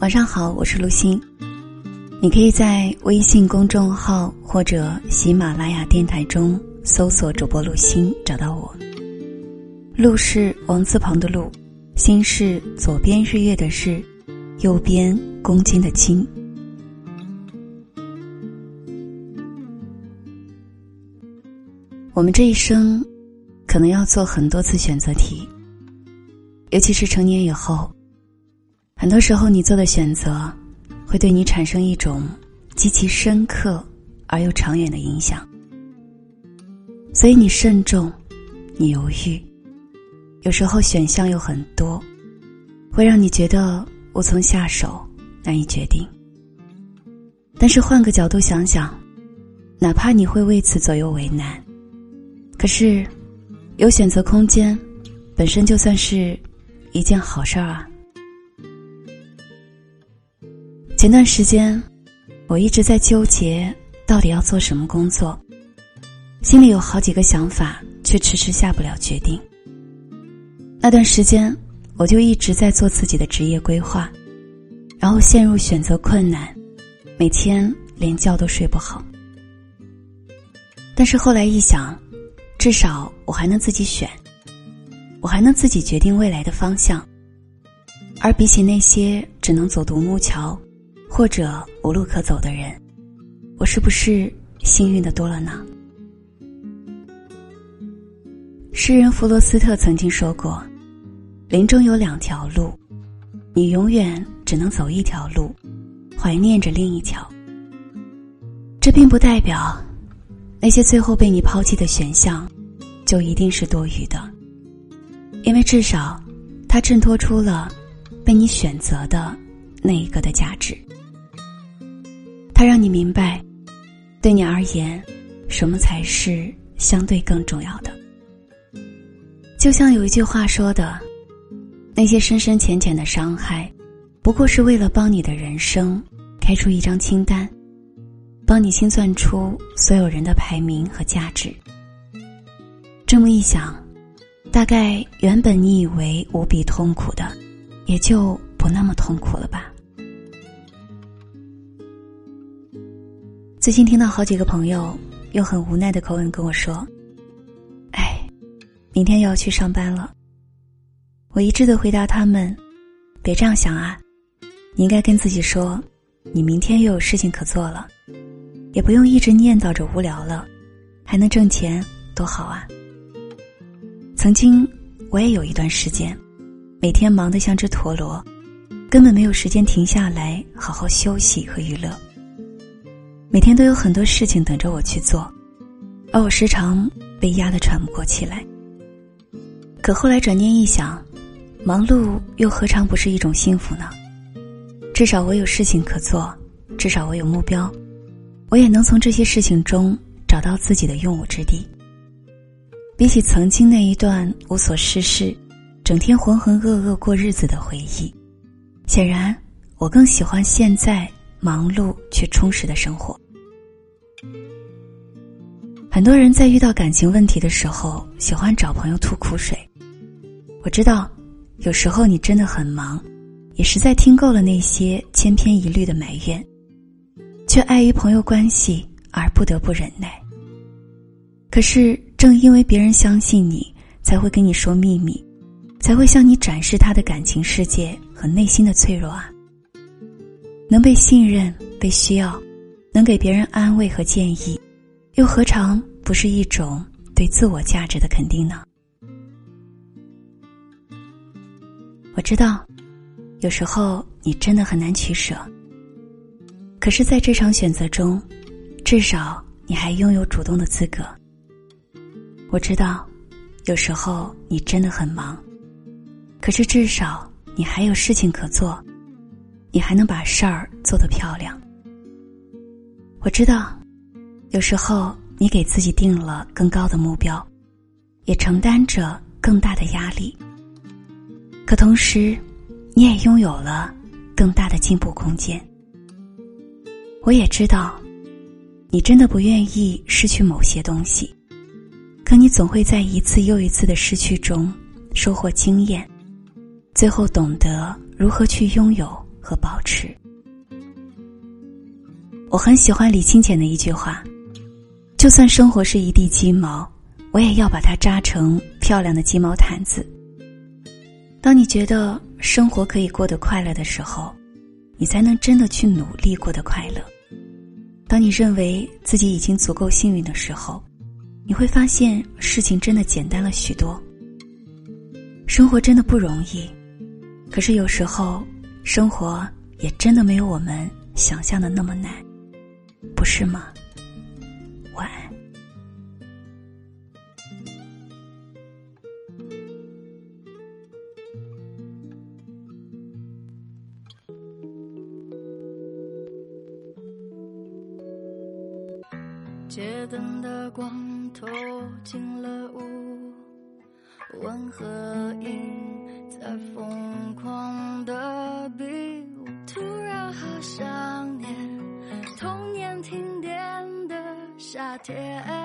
晚上好，我是陆欣。你可以在微信公众号或者喜马拉雅电台中搜索主播陆欣，找到我。陆是王字旁的陆，心是左边日月的日，右边公斤的斤。我们这一生，可能要做很多次选择题，尤其是成年以后。很多时候，你做的选择，会对你产生一种极其深刻而又长远的影响。所以你慎重，你犹豫，有时候选项又很多，会让你觉得无从下手，难以决定。但是换个角度想想，哪怕你会为此左右为难，可是有选择空间，本身就算是一件好事儿啊。前段时间，我一直在纠结到底要做什么工作，心里有好几个想法，却迟迟下不了决定。那段时间，我就一直在做自己的职业规划，然后陷入选择困难，每天连觉都睡不好。但是后来一想，至少我还能自己选，我还能自己决定未来的方向，而比起那些只能走独木桥。或者无路可走的人，我是不是幸运的多了呢？诗人弗罗斯特曾经说过：“林中有两条路，你永远只能走一条路，怀念着另一条。”这并不代表那些最后被你抛弃的选项就一定是多余的，因为至少它衬托出了被你选择的那一个的价值。它让你明白，对你而言，什么才是相对更重要的。就像有一句话说的：“那些深深浅浅的伤害，不过是为了帮你的人生开出一张清单，帮你清算出所有人的排名和价值。”这么一想，大概原本你以为无比痛苦的，也就不那么痛苦了吧。最近听到好几个朋友用很无奈的口吻跟我说：“哎，明天又要去上班了。”我一致的回答他们：“别这样想啊，你应该跟自己说，你明天又有事情可做了，也不用一直念叨着无聊了，还能挣钱，多好啊。”曾经我也有一段时间，每天忙得像只陀螺，根本没有时间停下来好好休息和娱乐。每天都有很多事情等着我去做，而我时常被压得喘不过气来。可后来转念一想，忙碌又何尝不是一种幸福呢？至少我有事情可做，至少我有目标，我也能从这些事情中找到自己的用武之地。比起曾经那一段无所事事、整天浑浑噩噩过日子的回忆，显然我更喜欢现在忙碌却充实的生活。很多人在遇到感情问题的时候，喜欢找朋友吐苦水。我知道，有时候你真的很忙，也实在听够了那些千篇一律的埋怨，却碍于朋友关系而不得不忍耐。可是，正因为别人相信你，才会跟你说秘密，才会向你展示他的感情世界和内心的脆弱啊。能被信任、被需要，能给别人安慰和建议。又何尝不是一种对自我价值的肯定呢？我知道，有时候你真的很难取舍。可是，在这场选择中，至少你还拥有主动的资格。我知道，有时候你真的很忙，可是至少你还有事情可做，你还能把事儿做得漂亮。我知道。有时候，你给自己定了更高的目标，也承担着更大的压力。可同时，你也拥有了更大的进步空间。我也知道，你真的不愿意失去某些东西，可你总会在一次又一次的失去中收获经验，最后懂得如何去拥有和保持。我很喜欢李清简的一句话：“就算生活是一地鸡毛，我也要把它扎成漂亮的鸡毛毯子。”当你觉得生活可以过得快乐的时候，你才能真的去努力过得快乐。当你认为自己已经足够幸运的时候，你会发现事情真的简单了许多。生活真的不容易，可是有时候生活也真的没有我们想象的那么难，不是吗？街灯的光透进了屋，温和音在疯狂的比舞，突然好想念童年停电的夏天。